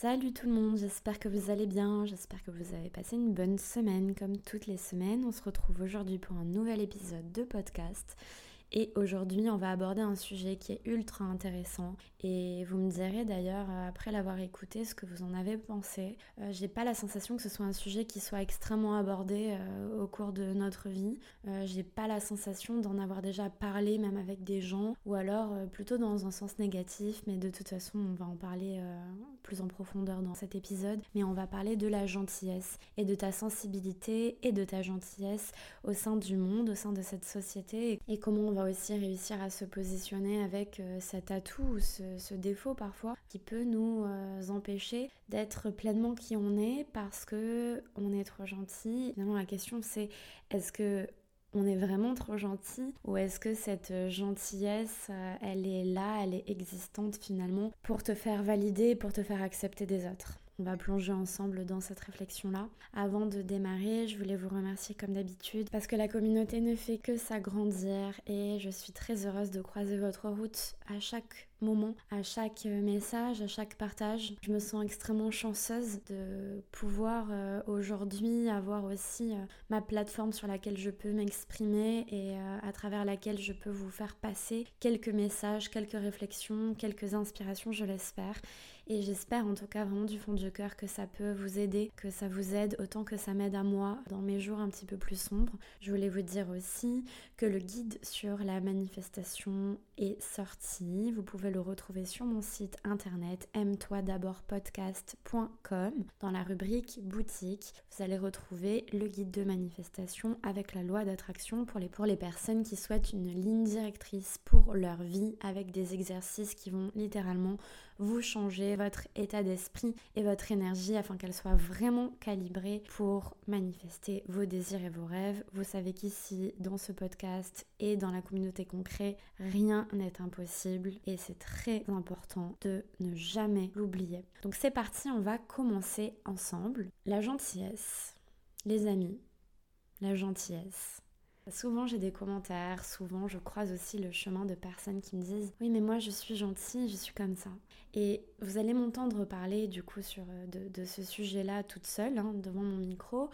Salut tout le monde, j'espère que vous allez bien, j'espère que vous avez passé une bonne semaine comme toutes les semaines. On se retrouve aujourd'hui pour un nouvel épisode de podcast. Et aujourd'hui, on va aborder un sujet qui est ultra intéressant. Et vous me direz d'ailleurs, euh, après l'avoir écouté, ce que vous en avez pensé. Euh, j'ai pas la sensation que ce soit un sujet qui soit extrêmement abordé euh, au cours de notre vie. J'ai pas la sensation d'en avoir déjà parlé, même avec des gens, ou alors plutôt dans un sens négatif. Mais de toute façon, on va en parler plus en profondeur dans cet épisode. Mais on va parler de la gentillesse et de ta sensibilité et de ta gentillesse au sein du monde, au sein de cette société, et comment on va aussi réussir à se positionner avec euh, cet atout ou ce, défaut parfois qui peut nous euh, empêcher d'être pleinement qui on est parce que on est trop gentil. Finalement, la question c'est est-ce que on est vraiment trop gentil ou est-ce que cette gentillesse, euh, elle est là, elle est existante finalement pour te faire valider, pour te faire accepter des autres? On va plonger ensemble dans cette réflexion-là. Avant de démarrer, je voulais vous remercier comme d'habitude parce que la communauté ne fait que s'agrandir et je suis très heureuse de croiser votre route à chaque moment, à chaque message, à chaque partage. Je me sens extrêmement chanceuse de pouvoir euh, aujourd'hui avoir aussi euh, ma plateforme sur laquelle je peux m'exprimer et euh, à travers laquelle je peux vous faire passer quelques messages, quelques réflexions, quelques inspirations, je l'espère. Et j'espère en tout cas vraiment du fond du cœur que ça peut vous aider, que ça vous aide autant que ça m'aide à moi dans mes jours un petit peu plus sombres. Je voulais vous dire aussi que le guide sur la manifestation est sorti. Vous pouvez le retrouver sur mon site internet aime-toi d'abord podcast.com dans la rubrique boutique. Vous allez retrouver le guide de manifestation avec la loi d'attraction pour les, pour les personnes qui souhaitent une ligne directrice pour leur vie avec des exercices qui vont littéralement vous changer votre état d'esprit et votre énergie afin qu'elle soit vraiment calibrée pour manifester vos désirs et vos rêves. Vous savez qu'ici, dans ce podcast et dans la communauté concret, rien n'est impossible et c'est très important de ne jamais l'oublier. Donc c'est parti, on va commencer ensemble. La gentillesse, les amis, la gentillesse. Souvent j'ai des commentaires, souvent je croise aussi le chemin de personnes qui me disent oui mais moi je suis gentille, je suis comme ça. Et vous allez m'entendre parler du coup euh, de, ce sujet-là toute seule hein, devant mon micro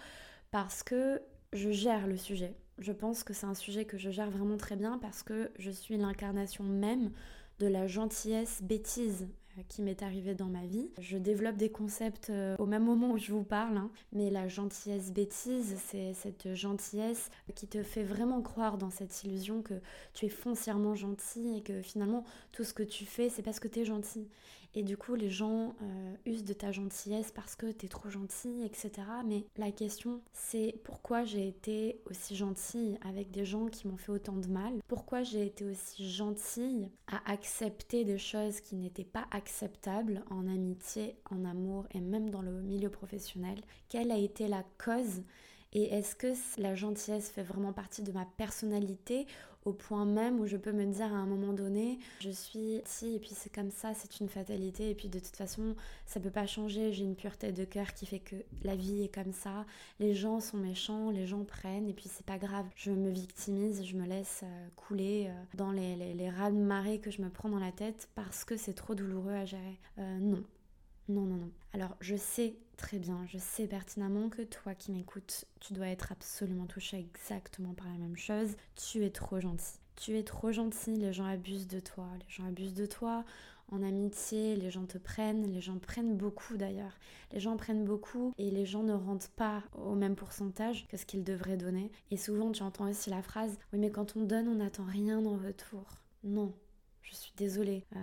parce que je gère le sujet. Je pense que c'est un sujet que je gère vraiment très bien parce que je suis l'incarnation même de la gentillesse bêtise qui m'est arrivée dans ma vie. Je développe des concepts euh, au même moment où je vous parle, hein. mais la gentillesse bêtise, c'est cette gentillesse qui te fait vraiment croire dans cette illusion que tu es foncièrement gentil et que finalement tout ce que tu fais, c'est parce que tu es gentil. Et du coup, les gens euh, usent de ta gentillesse parce que t'es trop gentil, etc. Mais la question, c'est pourquoi j'ai été aussi gentille avec des gens qui m'ont fait autant de mal? Pourquoi j'ai été aussi gentille à accepter des choses qui n'étaient pas acceptables en amitié, en amour et même dans le milieu professionnel? Quelle a été la cause et est-ce que la gentillesse fait vraiment partie de ma personnalité au point même où je peux me dire à un moment donné, je suis si et puis c'est comme ça, c'est une fatalité et puis de toute façon, ça peut pas changer, j'ai une pureté de cœur qui fait que la vie est comme ça, les gens sont méchants, les gens prennent et puis c'est pas grave, je me victimise, je me laisse euh, couler euh, dans les, les, les de marée que je me prends dans la tête parce que c'est trop douloureux à gérer. Euh, non, non, non, non. Alors, je sais très bien, je sais pertinemment que toi qui m'écoutes, tu dois être absolument touché exactement par la même chose. Tu es trop gentil. Tu es trop gentil, les gens abusent de toi. Les gens abusent de toi en amitié, les gens te prennent, les gens prennent beaucoup d'ailleurs. Les gens prennent beaucoup et les gens ne rendent pas au même pourcentage que ce qu'ils devraient donner. Et souvent, tu entends aussi la phrase Oui, mais quand on donne, on n'attend rien en retour. Non, je suis désolée. Euh,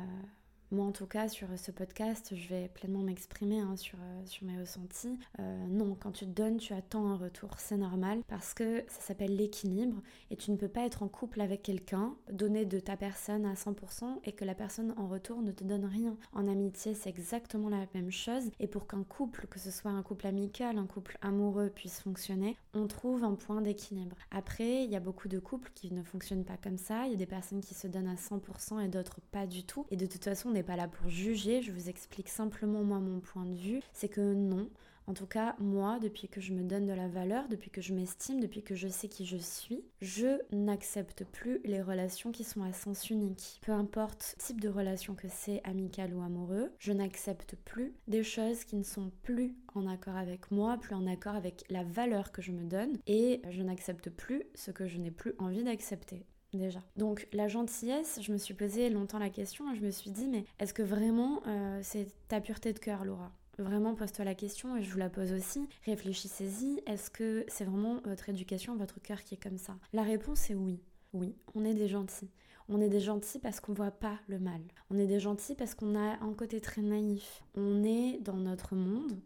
moi, en tout cas, sur ce podcast, je vais pleinement m'exprimer hein, sur, euh, sur mes ressentis. Euh, non, quand tu te donnes, tu attends un retour. C'est normal parce que ça s'appelle l'équilibre et tu ne peux pas être en couple avec quelqu'un, donner de ta personne à 100% et que la personne en retour ne te donne rien. En amitié, c'est exactement la même chose. Et pour qu'un couple, que ce soit un couple amical, un couple amoureux, puisse fonctionner, on trouve un point d'équilibre. Après, il y a beaucoup de couples qui ne fonctionnent pas comme ça. Il y a des personnes qui se donnent à 100% et d'autres pas du tout. Et de toute façon, on pas là pour juger, je vous explique simplement moi mon point de vue, c'est que non, en tout cas, moi, depuis que je me donne de la valeur, depuis que je m'estime, depuis que je sais qui je suis, je n'accepte plus les relations qui sont à sens unique. Peu importe le type de relation que c'est, amical ou amoureux, je n'accepte plus des choses qui ne sont plus en accord avec moi, plus en accord avec la valeur que je me donne, et je n'accepte plus ce que je n'ai plus envie d'accepter déjà. Donc la gentillesse, je me suis posé longtemps la question et je me suis dit mais est-ce que vraiment euh, c'est ta pureté de cœur Laura? Vraiment, pose-toi la question et je vous la pose aussi. Réfléchissez-y. Est-ce que c'est vraiment votre éducation, votre cœur qui est comme ça? La réponse est oui. Oui, on est des gentils. On est des gentils parce qu'on voit pas le mal. On est des gentils parce qu'on a un côté très naïf. On est dans notre monde.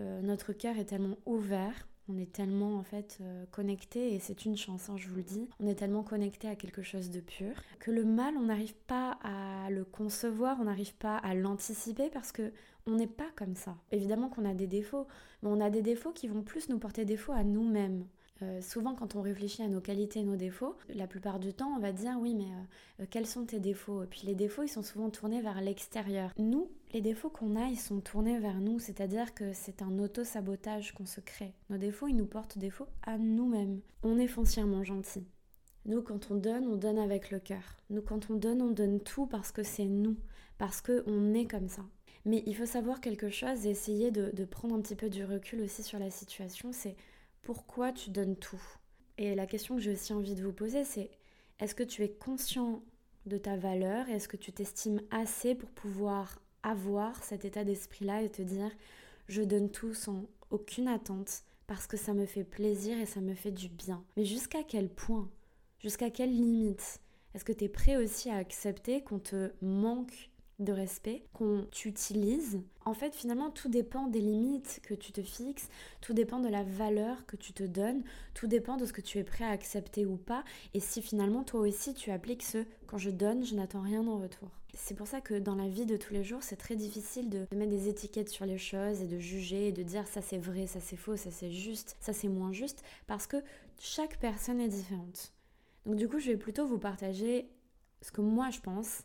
Euh, notre cœur est tellement ouvert on est tellement en fait euh, connecté et c'est une chance, hein, je vous le dis. On est tellement connecté à quelque chose de pur que le mal, on n'arrive pas à le concevoir, on n'arrive pas à l'anticiper parce que on n'est pas comme ça. Évidemment qu'on a des défauts, mais on a des défauts qui vont plus nous porter défaut à nous-mêmes. Euh, souvent, quand on réfléchit à nos qualités et nos défauts, la plupart du temps, on va dire oui, mais euh, quels sont tes défauts? Et puis les défauts, ils sont souvent tournés vers l'extérieur. Nous, les défauts qu'on a, ils sont tournés vers nous, c'est-à-dire que c'est un auto-sabotage qu'on se crée. Nos défauts, ils nous portent défaut à nous-mêmes. On est foncièrement gentil. Nous, quand on donne, on donne avec le cœur. Nous, quand on donne, on donne tout parce que c'est nous, parce qu'on est comme ça. Mais il faut savoir quelque chose et essayer de, prendre un petit peu du recul aussi sur la situation, c'est pourquoi tu donnes tout? Et la question que j'ai aussi envie de vous poser, c'est est-ce que tu es conscient de ta valeur? Est-ce que tu t'estimes assez pour pouvoir avoir cet état d'esprit-là et te dire je donne tout sans aucune attente parce que ça me fait plaisir et ça me fait du bien. Mais jusqu'à quel point? Jusqu'à quelle limite? Est-ce que tu es prêt aussi à accepter qu'on te manque de respect qu'on t'utilise. En fait, finalement, tout dépend des limites que tu te fixes, tout dépend de la valeur que tu te donnes, tout dépend de ce que tu es prêt à accepter ou pas, et si finalement toi aussi tu appliques ce quand je donne, je n'attends rien en retour. C'est pour ça que dans la vie de tous les jours, c'est très difficile de mettre des étiquettes sur les choses et de juger et de dire ça c'est vrai, ça c'est faux, ça c'est juste, ça c'est moins juste, parce que chaque personne est différente. Donc du coup, je vais plutôt vous partager ce que moi je pense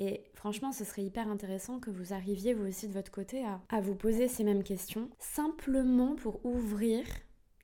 et franchement, ce serait hyper intéressant que vous arriviez vous aussi de votre côté à, vous poser ces mêmes questions, simplement pour ouvrir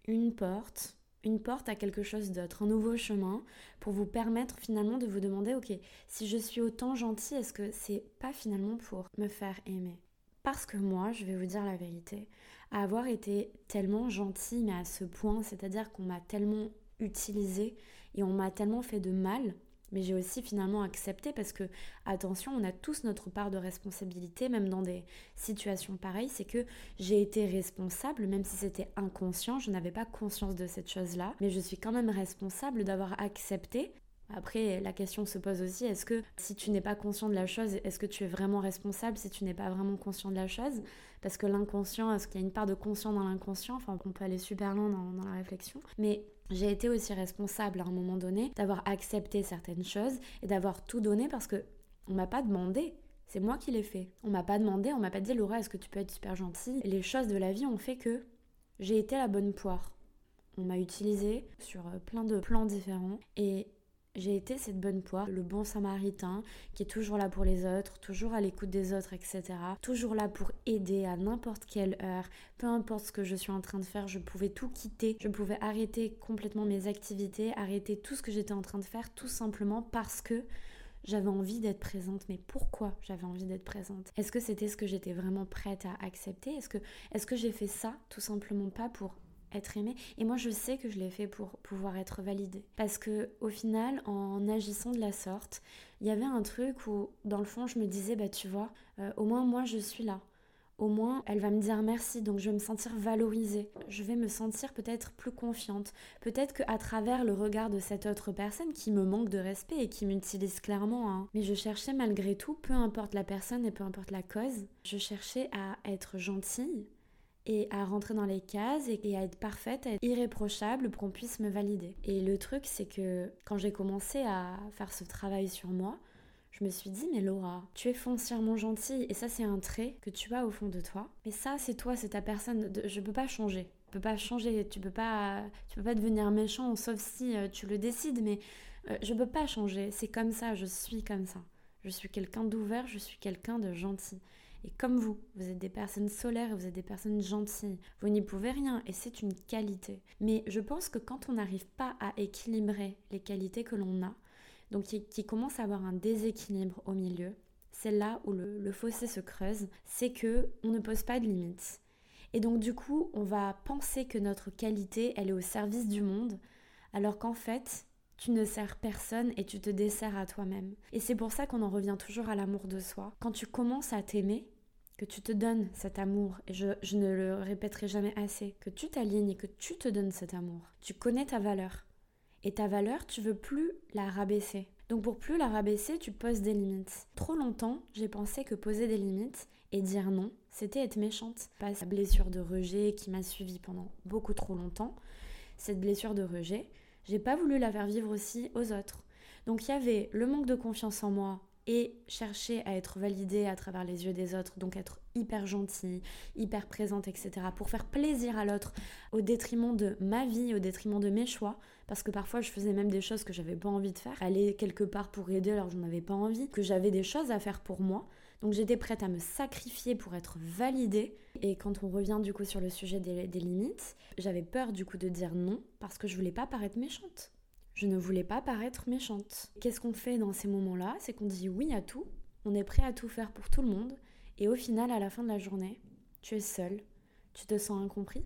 une porte, une porte à quelque chose d'autre, un nouveau chemin, pour vous permettre finalement de vous demander, ok, si je suis autant gentil, est-ce que c'est pas finalement pour me faire aimer? Parce que moi, je vais vous dire la vérité, avoir été tellement gentil, mais à ce point, c'est-à-dire qu'on m'a tellement utilisé et on m'a tellement fait de mal, mais j'ai aussi finalement accepté parce que, attention, on a tous notre part de responsabilité, même dans des situations pareilles, c'est que j'ai été responsable, même si c'était inconscient, je n'avais pas conscience de cette chose-là, mais je suis quand même responsable d'avoir accepté. Après, la question se pose aussi, est-ce que si tu n'es pas conscient de la chose, est-ce que tu es vraiment responsable si tu n'es pas vraiment conscient de la chose? Parce que l'inconscient, est-ce qu'il y a une part de conscient dans l'inconscient? Enfin, on peut aller super loin dans, dans la réflexion. Mais j'ai été aussi responsable à un moment donné d'avoir accepté certaines choses et d'avoir tout donné parce que on m'a pas demandé. C'est moi qui l'ai fait. On m'a pas demandé, on m'a pas dit Laura, est-ce que tu peux être super gentille? Les choses de la vie ont fait que j'ai été la bonne poire. On m'a utilisé sur euh, plein de plans différents et j'ai été cette bonne poire, le bon samaritain qui est toujours là pour les autres, toujours à l'écoute des autres, etc. Toujours là pour aider à n'importe quelle heure, peu importe ce que je suis en train de faire, je pouvais tout quitter, je pouvais arrêter complètement mes activités, arrêter tout ce que j'étais en train de faire, tout simplement parce que j'avais envie d'être présente. Mais pourquoi j'avais envie d'être présente? Est-ce que c'était ce que j'étais vraiment prête à accepter? Est-ce que, est-ce que j'ai fait ça tout simplement pas pour être aimée. Et moi, je sais que je l'ai fait pour pouvoir être validée. Parce que au final, en agissant de la sorte, il y avait un truc où, dans le fond, je me disais, bah tu vois, euh, au moins moi, je suis là. Au moins, elle va me dire merci, donc je vais me sentir valorisée. Je vais me sentir peut-être plus confiante. Peut-être qu'à travers le regard de cette autre personne qui me manque de respect et qui m'utilise clairement, hein. mais je cherchais malgré tout, peu importe la personne et peu importe la cause, je cherchais à être gentille, et à rentrer dans les cases et, à être parfaite, à être irréprochable pour qu'on puisse me valider. Et le truc, c'est que quand j'ai commencé à faire ce travail sur moi, je me suis dit, mais Laura, tu es foncièrement gentille et ça, c'est un trait que tu as au fond de toi. Mais ça, c'est toi, c'est ta personne. Je peux pas changer. Je peux pas changer. Tu peux pas, tu peux pas devenir méchant, sauf si euh, tu le décides. Mais euh, je peux pas changer. C'est comme ça. Je suis comme ça. Je suis quelqu'un d'ouvert, je suis quelqu'un de gentil. Et comme vous, vous êtes des personnes solaires et vous êtes des personnes gentilles. Vous n'y pouvez rien et c'est une qualité. Mais je pense que quand on n'arrive pas à équilibrer les qualités que l'on a, donc qui, commence à avoir un déséquilibre au milieu, c'est là où le, le fossé se creuse, c'est que on ne pose pas de limites. Et donc du coup, on va penser que notre qualité, elle est au service du monde, alors qu'en fait, tu ne sers personne et tu te desserres à toi-même. Et c'est pour ça qu'on en revient toujours à l'amour de soi. Quand tu commences à t'aimer, que tu te donnes cet amour, et je, je ne le répéterai jamais assez, que tu t'alignes et que tu te donnes cet amour, tu connais ta valeur. Et ta valeur, tu veux plus la rabaisser. Donc pour plus la rabaisser, tu poses des limites. Trop longtemps, j'ai pensé que poser des limites et dire non, c'était être méchante. Pas cette blessure de rejet qui m'a suivie pendant beaucoup trop longtemps. Cette blessure de rejet, j'ai pas voulu la faire vivre aussi aux autres. Donc il y avait le manque de confiance en moi et chercher à être validée à travers les yeux des autres, donc être hyper gentille, hyper présente, etc., pour faire plaisir à l'autre au détriment de ma vie, au détriment de mes choix, parce que parfois je faisais même des choses que j'avais pas envie de faire, aller quelque part pour aider alors que j'en avais pas envie, que j'avais des choses à faire pour moi, donc j'étais prête à me sacrifier pour être validée. Et quand on revient du coup sur le sujet des, limites, j'avais peur du coup de dire non parce que je voulais pas paraître méchante. Je ne voulais pas paraître méchante. Qu'est-ce qu'on fait dans ces moments-là? C'est qu'on dit oui à tout, on est prêt à tout faire pour tout le monde, et au final, à la fin de la journée, tu es seul, tu te sens incompris,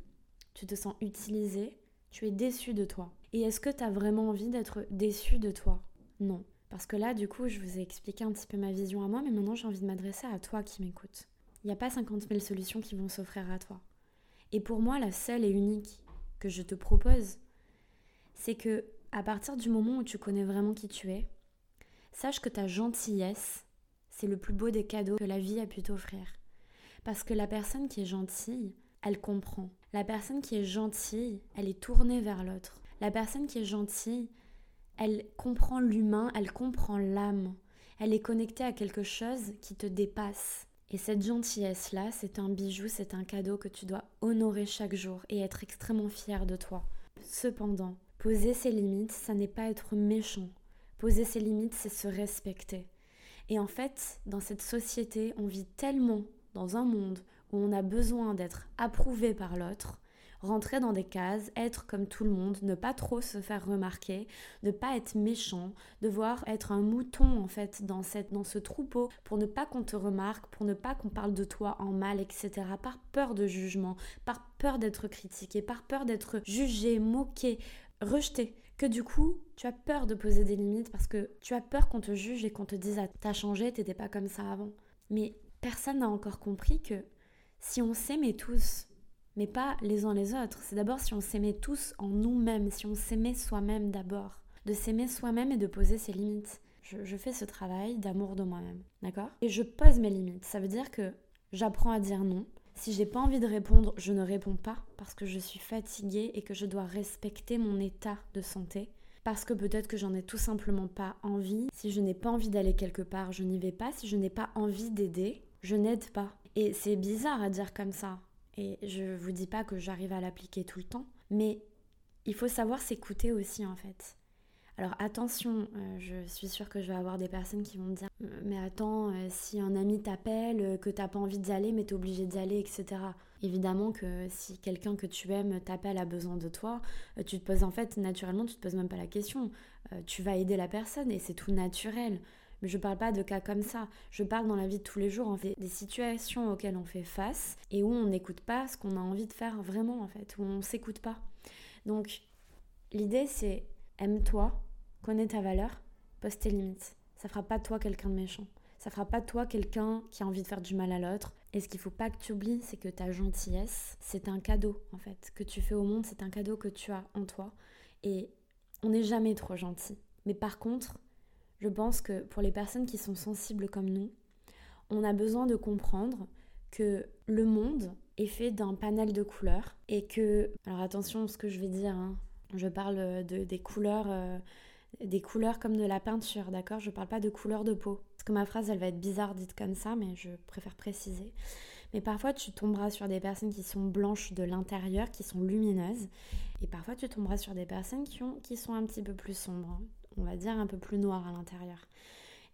tu te sens utilisé, tu es déçu de toi. Et est-ce que tu as vraiment envie d'être déçu de toi? Non. Parce que là, du coup, je vous ai expliqué un petit peu ma vision à moi, mais maintenant j'ai envie de m'adresser à toi qui m'écoutes. Il n'y a pas 50 000 solutions qui vont s'offrir à toi. Et pour moi, la seule et unique que je te propose, c'est que à partir du moment où tu connais vraiment qui tu es, sache que ta gentillesse, c'est le plus beau des cadeaux que la vie a pu t'offrir. Parce que la personne qui est gentille, elle comprend. La personne qui est gentille, elle est tournée vers l'autre. La personne qui est gentille, elle comprend l'humain, elle comprend l'âme. Elle est connectée à quelque chose qui te dépasse. Et cette gentillesse-là, c'est un bijou, c'est un cadeau que tu dois honorer chaque jour et être extrêmement fier de toi. Cependant, poser ses limites, ça n'est pas être méchant. Poser ses limites, c'est se respecter. Et en fait, dans cette société, on vit tellement dans un monde où on a besoin d'être approuvé par l'autre rentrer dans des cases, être comme tout le monde, ne pas trop se faire remarquer, ne pas être méchant, devoir être un mouton en fait dans, cette, dans ce troupeau pour ne pas qu'on te remarque, pour ne pas qu'on parle de toi en mal, etc. Par peur de jugement, par peur d'être critiqué, par peur d'être jugé, moqué, rejeté. Que du coup, tu as peur de poser des limites parce que tu as peur qu'on te juge et qu'on te dise ah, t'as changé, t'étais pas comme ça avant. Mais personne n'a encore compris que si on s'aimait tous, mais pas les uns les autres. C'est d'abord si on s'aimait tous en nous-mêmes, si on s'aimait soi-même d'abord. De s'aimer soi-même et de poser ses limites. Je, fais ce travail d'amour de moi-même, d'accord? Et je pose mes limites. Ça veut dire que j'apprends à dire non. Si j'ai pas envie de répondre, je ne réponds pas parce que je suis fatiguée et que je dois respecter mon état de santé. Parce que peut-être que j'en ai tout simplement pas envie. Si je n'ai pas envie d'aller quelque part, je n'y vais pas. Si je n'ai pas envie d'aider, je n'aide pas. Et c'est bizarre à dire comme ça. Et je vous dis pas que j'arrive à l'appliquer tout le temps, mais il faut savoir s'écouter aussi en fait. Alors attention, euh, je suis sûre que je vais avoir des personnes qui vont me dire euh, Mais attends, euh, si un ami t'appelle, que t'as pas envie d'y aller, mais t'es obligé d'y aller, etc. Évidemment que si quelqu'un que tu aimes t'appelle a besoin de toi, tu te poses en fait, naturellement, tu te poses même pas la question. tu vas aider la personne et c'est tout naturel. Mais je parle pas de cas comme ça. Je parle dans la vie de tous les jours, en fait, des situations auxquelles on fait face et où on n'écoute pas ce qu'on a envie de faire vraiment, en fait, où on s'écoute pas. Donc, l'idée, c'est aime-toi, connais ta valeur, pose tes limites. Ça fera pas de toi quelqu'un de méchant. Ça fera pas de toi quelqu'un qui a envie de faire du mal à l'autre. Et ce qu'il faut pas que tu oublies, c'est que ta gentillesse, c'est un cadeau, en fait, que tu fais au monde, c'est un cadeau que tu as en toi. Et on n'est jamais trop gentil. Mais par contre, je pense que pour les personnes qui sont sensibles comme nous, on a besoin de comprendre que le monde est fait d'un panel de couleurs et que, alors attention à ce que je vais dire, hein. je parle de, des couleurs, euh, des couleurs comme de la peinture, d'accord? Je parle pas de couleur de peau. Parce que ma phrase, elle va être bizarre dite comme ça, mais je préfère préciser. Mais parfois, tu tomberas sur des personnes qui sont blanches de l'intérieur, qui sont lumineuses. Et parfois, tu tomberas sur des personnes qui, ont, qui sont un petit peu plus sombres, on va dire un peu plus noir à l'intérieur.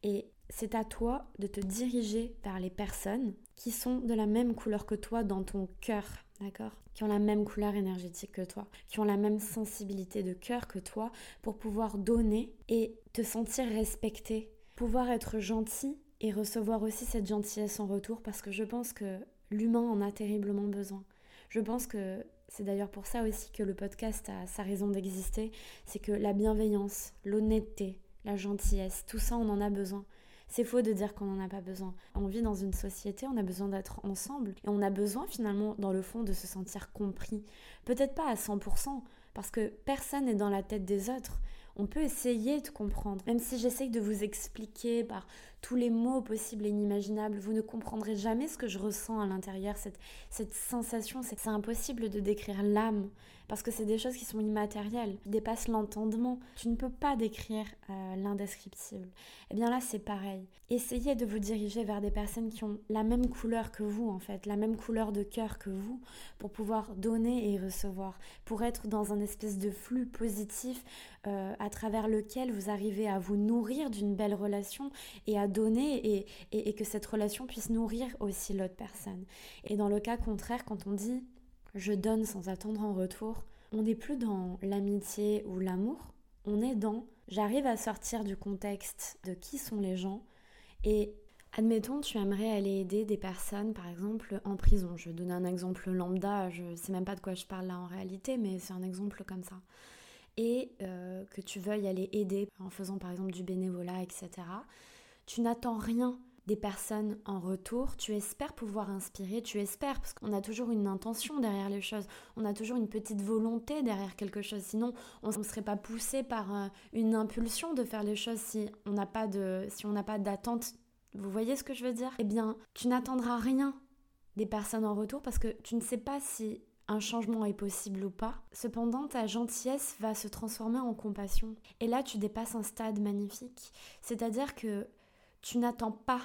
Et c'est à toi de te diriger vers les personnes qui sont de la même couleur que toi dans ton cœur, d'accord? Qui ont la même couleur énergétique que toi, qui ont la même sensibilité de cœur que toi pour pouvoir donner et te sentir respecté, pouvoir être gentil et recevoir aussi cette gentillesse en retour parce que je pense que l'humain en a terriblement besoin. Je pense que c'est d'ailleurs pour ça aussi que le podcast a sa raison d'exister, c'est que la bienveillance, l'honnêteté, la gentillesse, tout ça on en a besoin. C'est faux de dire qu'on n'en a pas besoin. On vit dans une société, on a besoin d'être ensemble et on a besoin finalement dans le fond de se sentir compris. Peut-être pas à 100% parce que personne n'est dans la tête des autres. On peut essayer de comprendre, même si j'essaye de vous expliquer par tous les mots possibles et inimaginables, vous ne comprendrez jamais ce que je ressens à l'intérieur, cette, cette sensation, c'est impossible de décrire l'âme, parce que c'est des choses qui sont immatérielles, qui dépassent l'entendement. Tu ne peux pas décrire euh, l'indescriptible. Eh bien là, c'est pareil. Essayez de vous diriger vers des personnes qui ont la même couleur que vous, en fait, la même couleur de cœur que vous, pour pouvoir donner et recevoir, pour être dans un espèce de flux positif euh, à travers lequel vous arrivez à vous nourrir d'une belle relation et à donner et, et, que cette relation puisse nourrir aussi l'autre personne. Et dans le cas contraire, quand on dit je donne sans attendre en retour, on n'est plus dans l'amitié ou l'amour, on est dans j'arrive à sortir du contexte de qui sont les gens et admettons tu aimerais aller aider des personnes par exemple en prison. Je vais donner un exemple lambda, je sais même pas de quoi je parle là en réalité, mais c'est un exemple comme ça. Et euh, que tu veuilles aller aider en faisant par exemple du bénévolat, etc. Tu n'attends rien des personnes en retour, tu espères pouvoir inspirer, tu espères, parce qu'on a toujours une intention derrière les choses, on a toujours une petite volonté derrière quelque chose, sinon on ne serait pas poussé par euh, une impulsion de faire les choses si on n'a pas si on n'a pas d'attente. Vous voyez ce que je veux dire? Eh bien, tu n'attendras rien des personnes en retour parce que tu ne sais pas si un changement est possible ou pas. Cependant, ta gentillesse va se transformer en compassion. Et là, tu dépasses un stade magnifique. C'est-à-dire que tu n'attends pas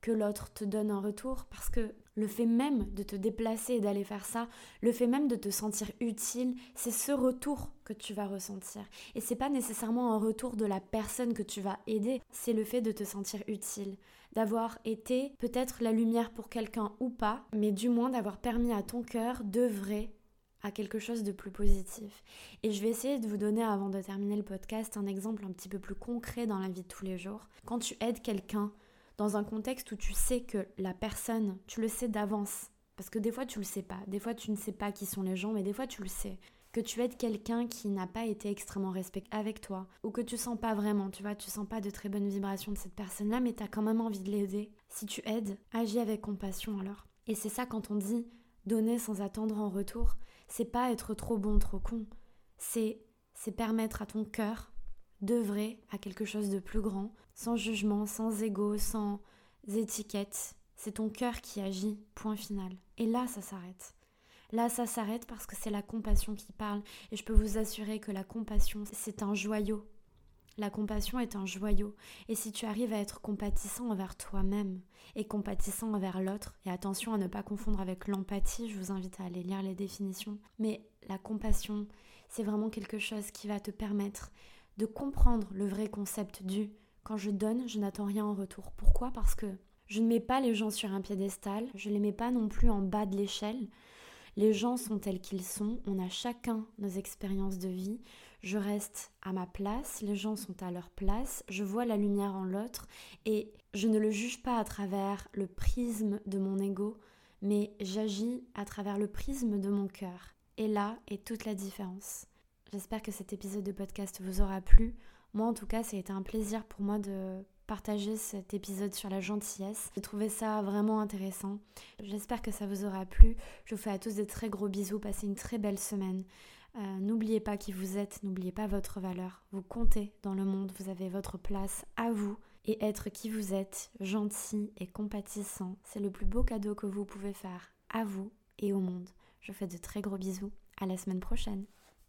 que l'autre te donne un retour parce que le fait même de te déplacer et d'aller faire ça, le fait même de te sentir utile, c'est ce retour que tu vas ressentir. Et c'est pas nécessairement un retour de la personne que tu vas aider, c'est le fait de te sentir utile, d'avoir été peut-être la lumière pour quelqu'un ou pas, mais du moins d'avoir permis à ton cœur d'œuvrer à quelque chose de plus positif. Et je vais essayer de vous donner, avant de terminer le podcast, un exemple un petit peu plus concret dans la vie de tous les jours. Quand tu aides quelqu'un dans un contexte où tu sais que la personne, tu le sais d'avance, parce que des fois tu le sais pas, des fois tu ne sais pas qui sont les gens, mais des fois tu le sais. Que tu aides quelqu'un qui n'a pas été extrêmement respecté avec toi, ou que tu sens pas vraiment, tu vois, tu sens pas de très bonnes vibrations de cette personne-là, mais tu as quand même envie de l'aider. Si tu aides, agis avec compassion alors. Et c'est ça quand on dit donner sans attendre en retour, c'est pas être trop bon, trop con. C'est c'est permettre à ton cœur d'œuvrer à quelque chose de plus grand, sans jugement, sans ego, sans étiquette. C'est ton cœur qui agit, point final. Et là, ça s'arrête. Là, ça s'arrête parce que c'est la compassion qui parle. Et je peux vous assurer que la compassion, c'est un joyau. La compassion est un joyau. Et si tu arrives à être compatissant envers toi-même et compatissant envers l'autre, et attention à ne pas confondre avec l'empathie, je vous invite à aller lire les définitions, mais la compassion, c'est vraiment quelque chose qui va te permettre de comprendre le vrai concept du quand je donne, je n'attends rien en retour. Pourquoi? Parce que je ne mets pas les gens sur un piédestal, je ne les mets pas non plus en bas de l'échelle. Les gens sont tels qu'ils sont, on a chacun nos expériences de vie, je reste à ma place, les gens sont à leur place, je vois la lumière en l'autre et je ne le juge pas à travers le prisme de mon ego, mais j'agis à travers le prisme de mon cœur. Et là est toute la différence. J'espère que cet épisode de podcast vous aura plu. Moi en tout cas, ça a été un plaisir pour moi de partager cet épisode sur la gentillesse. J'ai trouvé ça vraiment intéressant. J'espère que ça vous aura plu. Je vous fais à tous des très gros bisous. Passez une très belle semaine. Euh, n'oubliez pas qui vous êtes, n'oubliez pas votre valeur. Vous comptez dans le monde, vous avez votre place à vous. Et être qui vous êtes, gentil et compatissant, c'est le plus beau cadeau que vous pouvez faire à vous et au monde. Je vous fais de très gros bisous. À la semaine prochaine.